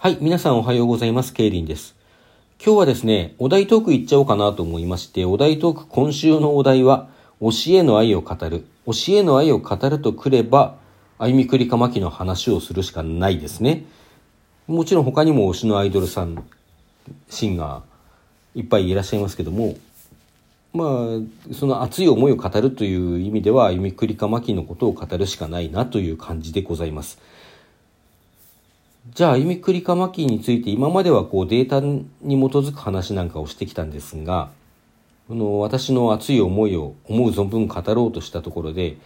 はい、皆さんおはようございます。ケイリンです。今日はですね、お題トークいっちゃおうかなと思いまして、お題トーク今週のお題は、教えの愛を語る。教えの愛を語るとくれば、歩みくりかまきの話をするしかないですね。もちろん他にも推しのアイドルさん、シンガー、いっぱいいらっしゃいますけども、まあ、その熱い思いを語るという意味では、歩みくりかまきのことを語るしかないなという感じでございます。じゃあ、歩みくりかまきについて今まではこうデータに基づく話なんかをしてきたんですが、この私の熱い思いを思う存分語ろうとしたところで、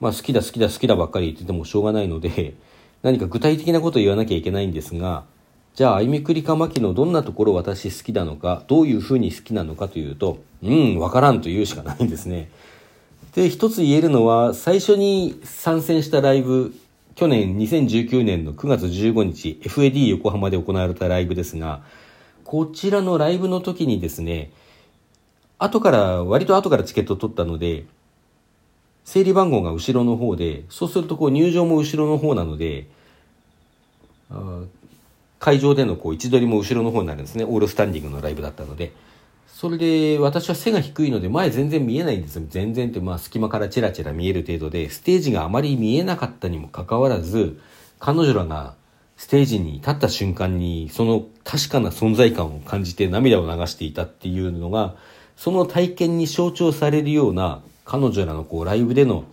まあ好きだ好きだ好きだばっかり言っててもしょうがないので、何か具体的なことを言わなきゃいけないんですが、じゃあ、歩みくりかまきのどんなところ私好きなのか、どういうふうに好きなのかというと、うん、わからんと言うしかないんですね。で、一つ言えるのは、最初に参戦したライブ、去年2019年の9月15日 FAD 横浜で行われたライブですが、こちらのライブの時にですね、後から、割と後からチケットを取ったので、整理番号が後ろの方で、そうするとこう入場も後ろの方なので、会場でのこう位置取りも後ろの方になるんですね。オールスタンディングのライブだったので。それで、私は背が低いので前全然見えないんですよ。全然って、まあ隙間からチラチラ見える程度で、ステージがあまり見えなかったにもかかわらず、彼女らがステージに立った瞬間に、その確かな存在感を感じて涙を流していたっていうのが、その体験に象徴されるような、彼女らのこうライブでの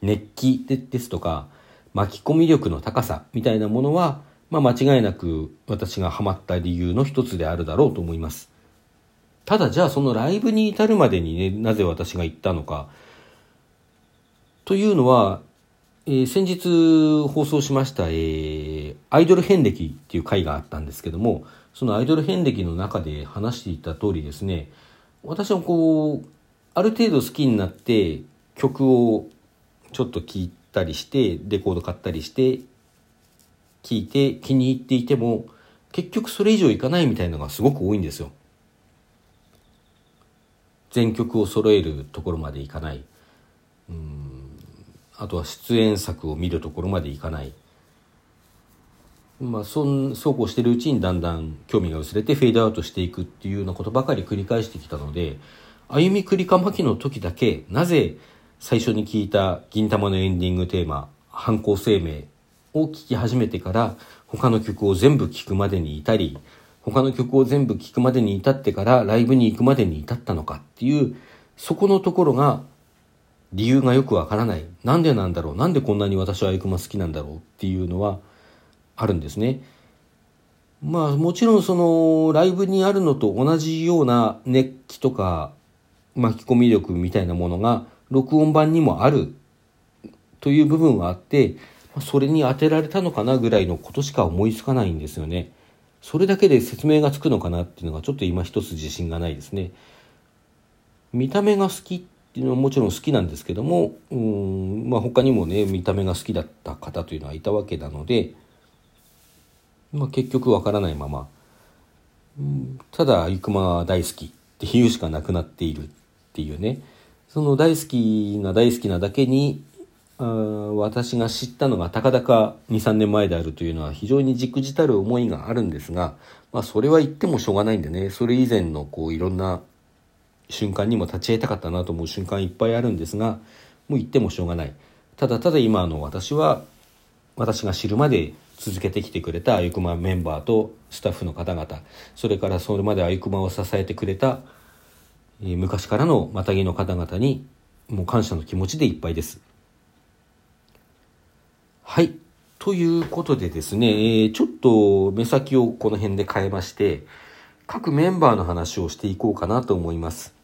熱気ですとか、巻き込み力の高さみたいなものは、まあ間違いなく私がハマった理由の一つであるだろうと思います。ただじゃあそのライブに至るまでにね、なぜ私が行ったのか。というのは、えー、先日放送しました、えー、アイドル遍歴っていう回があったんですけども、そのアイドル遍歴の中で話していた通りですね、私はこう、ある程度好きになって曲をちょっと聴いたりして、レコード買ったりして、聴いて気に入っていても、結局それ以上いかないみたいなのがすごく多いんですよ。全曲を揃えるところまでいかない。うん。あとは出演作を見るところまでいかない。まあそんそうこうしてるうちにだんだん興味が薄れてフェードアウトしていくっていうようなことばかり繰り返してきたので歩みくりかまきの時だけなぜ最初に聞いた銀玉のエンディングテーマ犯行声明を聴き始めてから他の曲を全部聴くまでにいたり他の曲を全部聴くまでに至ってからライブに行くまでに至ったのかっていう、そこのところが理由がよくわからない。なんでなんだろう？なんでこんなに私はアイクマ好きなんだろうっていうのはあるんですね。まあもちろんそのライブにあるのと同じような熱気とか巻き込み力みたいなものが録音版にもあるという部分はあって、それに当てられたのかなぐらいのことしか思いつかないんですよね。それだけで説明がつくのかなっていうのがちょっと今一つ自信がないですね。見た目が好きっていうのはもちろん好きなんですけども、うん、まあ他にもね、見た目が好きだった方というのはいたわけなので、まあ結局わからないまま、うん、ただ、ゆくま大好きっていうしかなくなっているっていうね、その大好きな大好きなだけに私が知ったのがたかだか2、3年前であるというのは非常にじくじたる思いがあるんですが、まあそれは言ってもしょうがないんでね、それ以前のこういろんな瞬間にも立ち会いたかったなと思う瞬間いっぱいあるんですが、もう言ってもしょうがない。ただただ今の私は、私が知るまで続けてきてくれたあゆくまメンバーとスタッフの方々、それからそれまであゆくまを支えてくれた、昔からのまたぎの方々に、もう感謝の気持ちでいっぱいです。はい。ということでですね、えー、ちょっと目先をこの辺で変えまして、各メンバーの話をしていこうかなと思います。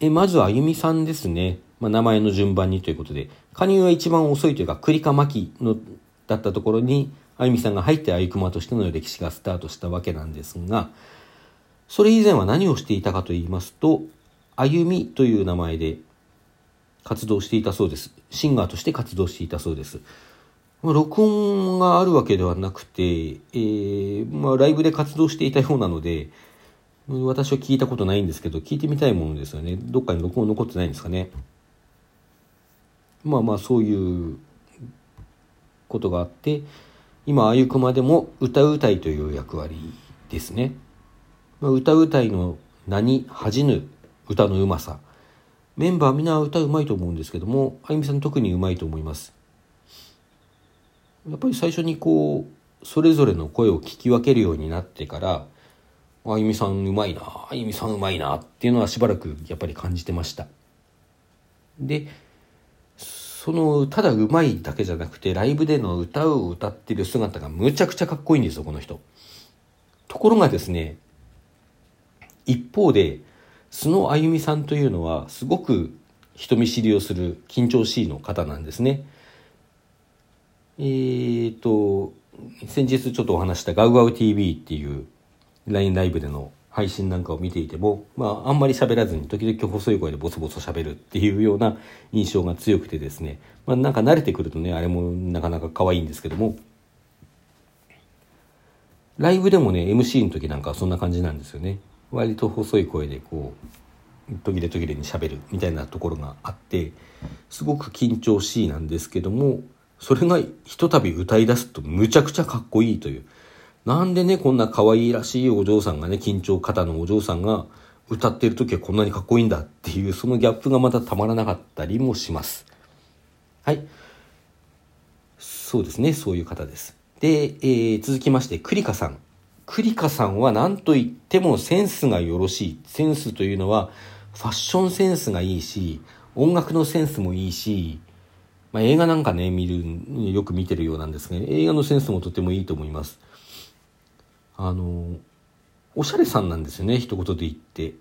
えまずあゆみさんですね。まあ、名前の順番にということで、加入は一番遅いというか、栗かまきの、だったところに、あゆみさんが入ってあゆくまとしての歴史がスタートしたわけなんですが、それ以前は何をしていたかと言いますと、あゆみという名前で活動していたそうです。シンガーとして活動していたそうです。まあ録音があるわけではなくて、えー、まあ、ライブで活動していたようなので、私は聞いたことないんですけど、聞いてみたいものですよね。どっかに録音残ってないんですかね。まあまあ、そういうことがあって、今、あゆくまでも歌うたいという役割ですね。まあ、歌うたいの名に恥じぬ歌のうまさ。メンバーみんな歌うまいと思うんですけども、あゆみさん特にうまいと思います。やっぱり最初にこう、それぞれの声を聞き分けるようになってから、あゆみさんうまいな、あゆみさんうまいなっていうのはしばらくやっぱり感じてました。で、その、ただうまいだけじゃなくて、ライブでの歌を歌ってる姿がむちゃくちゃかっこいいんですよ、この人。ところがですね、一方で、素のあゆみさんというのは、すごく人見知りをする緊張しいの方なんですね。えーと、先日ちょっとお話したガウガウ TV っていう LINE ライブでの配信なんかを見ていても、まあ、あんまり喋らずに時々細い声でボソボソ喋るっていうような印象が強くてですね、まあ、なんか慣れてくるとね、あれもなかなか可愛いんですけども、ライブでもね、MC の時なんかはそんな感じなんですよね。割と細い声でこう、途切れ途切れに喋るみたいなところがあって、すごく緊張しいなんですけども、それがひとたび歌い出すとむちゃくちゃかっこいいという。なんでね、こんな可愛らしいお嬢さんがね、緊張肩のお嬢さんが歌ってる時はこんなにかっこいいんだっていう、そのギャップがまたたまらなかったりもします。はい。そうですね、そういう方です。で、えー、続きまして、クリカさん。クリカさんは何と言ってもセンスがよろしい。センスというのは、ファッションセンスがいいし、音楽のセンスもいいし、まあ、映画なんかね、見る、よく見てるようなんですが、映画のセンスもとてもいいと思います。あの、おしゃれさんなんですよね、一言で言って。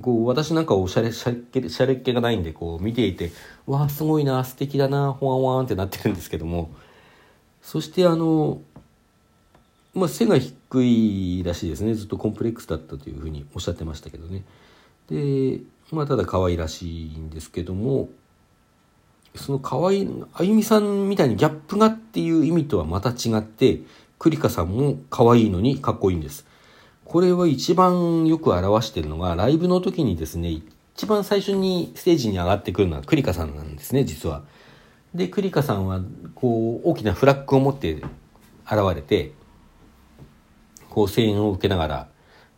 こう、私なんかおしゃれ、しゃれっ気、しゃれっ気がないんで、こう、見ていて、わあ、すごいな、素敵だな、ほわんわんってなってるんですけども、そしてあの、まあ、背が低いらしいですね。ずっとコンプレックスだったというふうにおっしゃってましたけどね。で、まあ、ただ可愛らしいんですけども、その可愛い、あゆみさんみたいにギャップがっていう意味とはまた違って、クリカさんも可愛いのにかっこいいんです。これは一番よく表してるのが、ライブの時にですね、一番最初にステージに上がってくるのはクリカさんなんですね、実は。で、クリカさんは、こう、大きなフラッグを持って現れて、こう、声援を受けながら、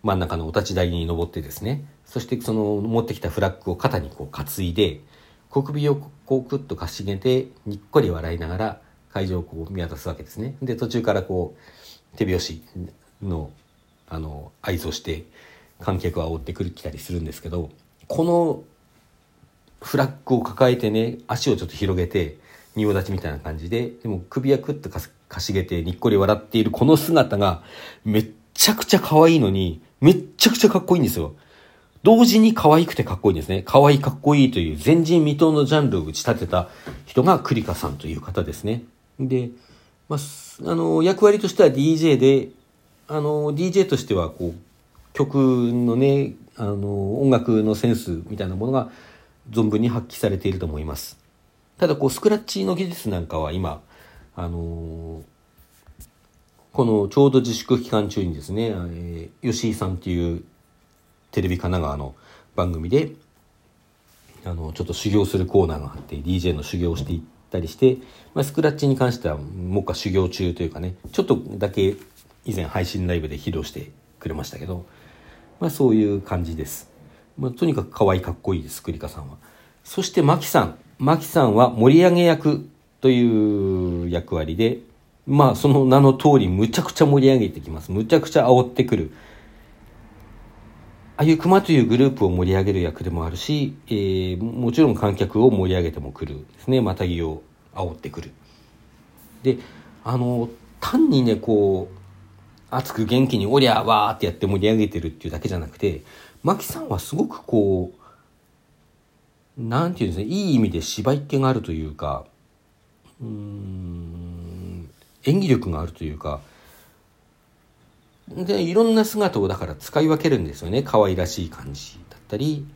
真ん中のお立ち台に登ってですね、そしてその持ってきたフラッグを肩にこう担いで、小首をこうクッとかしげて、にっこり笑いながら、会場をこう見渡すわけですね。で、途中からこう、手拍子の、あの、合図をして、観客は追ってくる来たりするんですけど、このフラッグを抱えてね、足をちょっと広げて、仁王立ちみたいな感じで、でも首はクッとかすかしげてにっこり笑っているこの姿がめっちゃくちゃ可愛いのに、めっちゃくちゃかっこいいんですよ。同時に可愛くてかっこいいんですね。可愛いかっこいいという前人未到のジャンルを打ち立てた人がクリカさんという方ですね。で、まあ、あの、役割としては DJ で、あの、DJ としては、こう、曲のね、あの、音楽のセンスみたいなものが存分に発揮されていると思います。ただ、こう、スクラッチの技術なんかは今、あのこのちょうど自粛期間中にですね、えー、吉井さんっていうテレビ神奈川の番組で、あの、ちょっと修行するコーナーがあって、DJ の修行をしていったりして、まあ、スクラッチに関しては、目下修行中というかね、ちょっとだけ以前配信ライブで披露してくれましたけど、まあそういう感じです。まあ、とにかく可愛いかっこいいです、クリカさんは。そしてマキさん。マキさんは盛り上げ役という役割で、まあその名の通りむちゃくちゃ盛り上げてきます。むちゃくちゃ煽ってくる。ああいう熊というグループを盛り上げる役でもあるし、えー、もちろん観客を盛り上げてもくるですね。またぎを煽ってくる。で、あの、単にね、こう、熱く元気におりゃわーってやって盛り上げてるっていうだけじゃなくて、マキさんはすごくこう、なんていうんですね、いい意味で芝居っ気があるというか、うん、演技力があるというか、で、いろんな姿をだから使い分けるんですよね。可愛らしい感じだったり、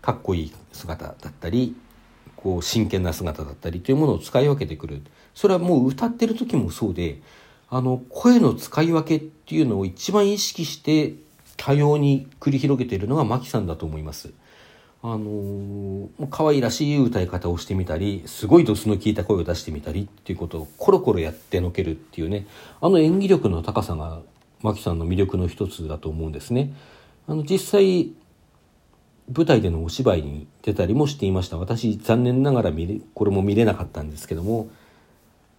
かっこいい姿だったり、こう真剣な姿だったりというものを使い分けてくる。それはもう歌ってる時もそうで、あの、声の使い分けっていうのを一番意識して多様に繰り広げているのがマキさんだと思います。あのー、可愛らしい歌い方をしてみたりすごいドスの効いた声を出してみたりっていうことをコロコロやってのけるっていうね。あの演技力の高さがマキさんの魅力の一つだと思うんですね。あの実際舞台でのお芝居に出たりもしていました。私残念ながら見れこれも見れなかったんですけども。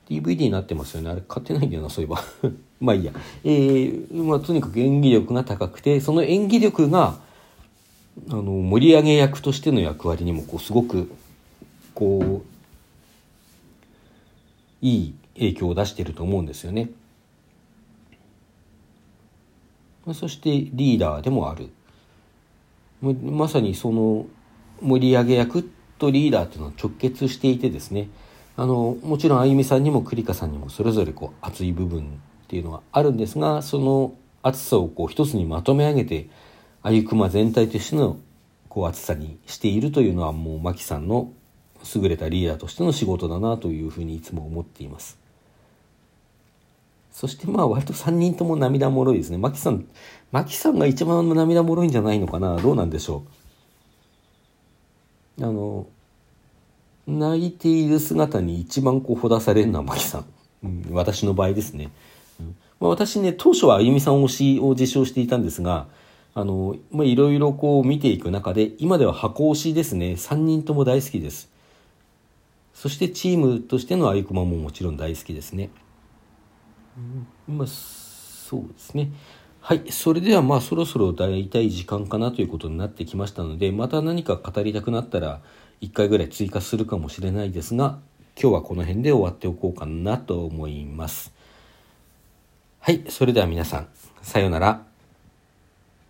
DVD になってますよね。あれ買ってないんだよなそういえば。まあいいや、えーまあ、とにかく演技力が高くてその演技力があの盛り上げ役としての役割にもこうすごくこういい影響を出していると思うんですよね。そしてリーダーでもある。まさにその盛り上げ役とリーダーというのは直結していてですねあのもちろんあゆみさんにも栗花さんにもそれぞれこう熱い部分っていうのはあるんですがその熱さをこう一つにまとめ上げてあゆくま全体としてのこう熱さにしているというのはもう真木さんの優れたリーダーとしての仕事だなというふうにいつも思っています。そしてまあ割と3人とも涙もろいですね。マキさん、マキさんが一番涙もろいんじゃないのかな？どうなんでしょう？あの、泣いている姿に一番こうほだされるのはマキさん。うん、私の場合ですね。うんまあ、私ね、当初はあゆみさん推しを自称していたんですが、あの、まあ、いろいろこう見ていく中で、今では箱推しですね。3人とも大好きです。そしてチームとしてのあゆくまももちろん大好きですね。まあ、そうですね。はい。それではまあそろそろ大体時間かなということになってきましたので、また何か語りたくなったら1回ぐらい追加するかもしれないですが、今日はこの辺で終わっておこうかなと思います。はい。それでは皆さん、さようなら。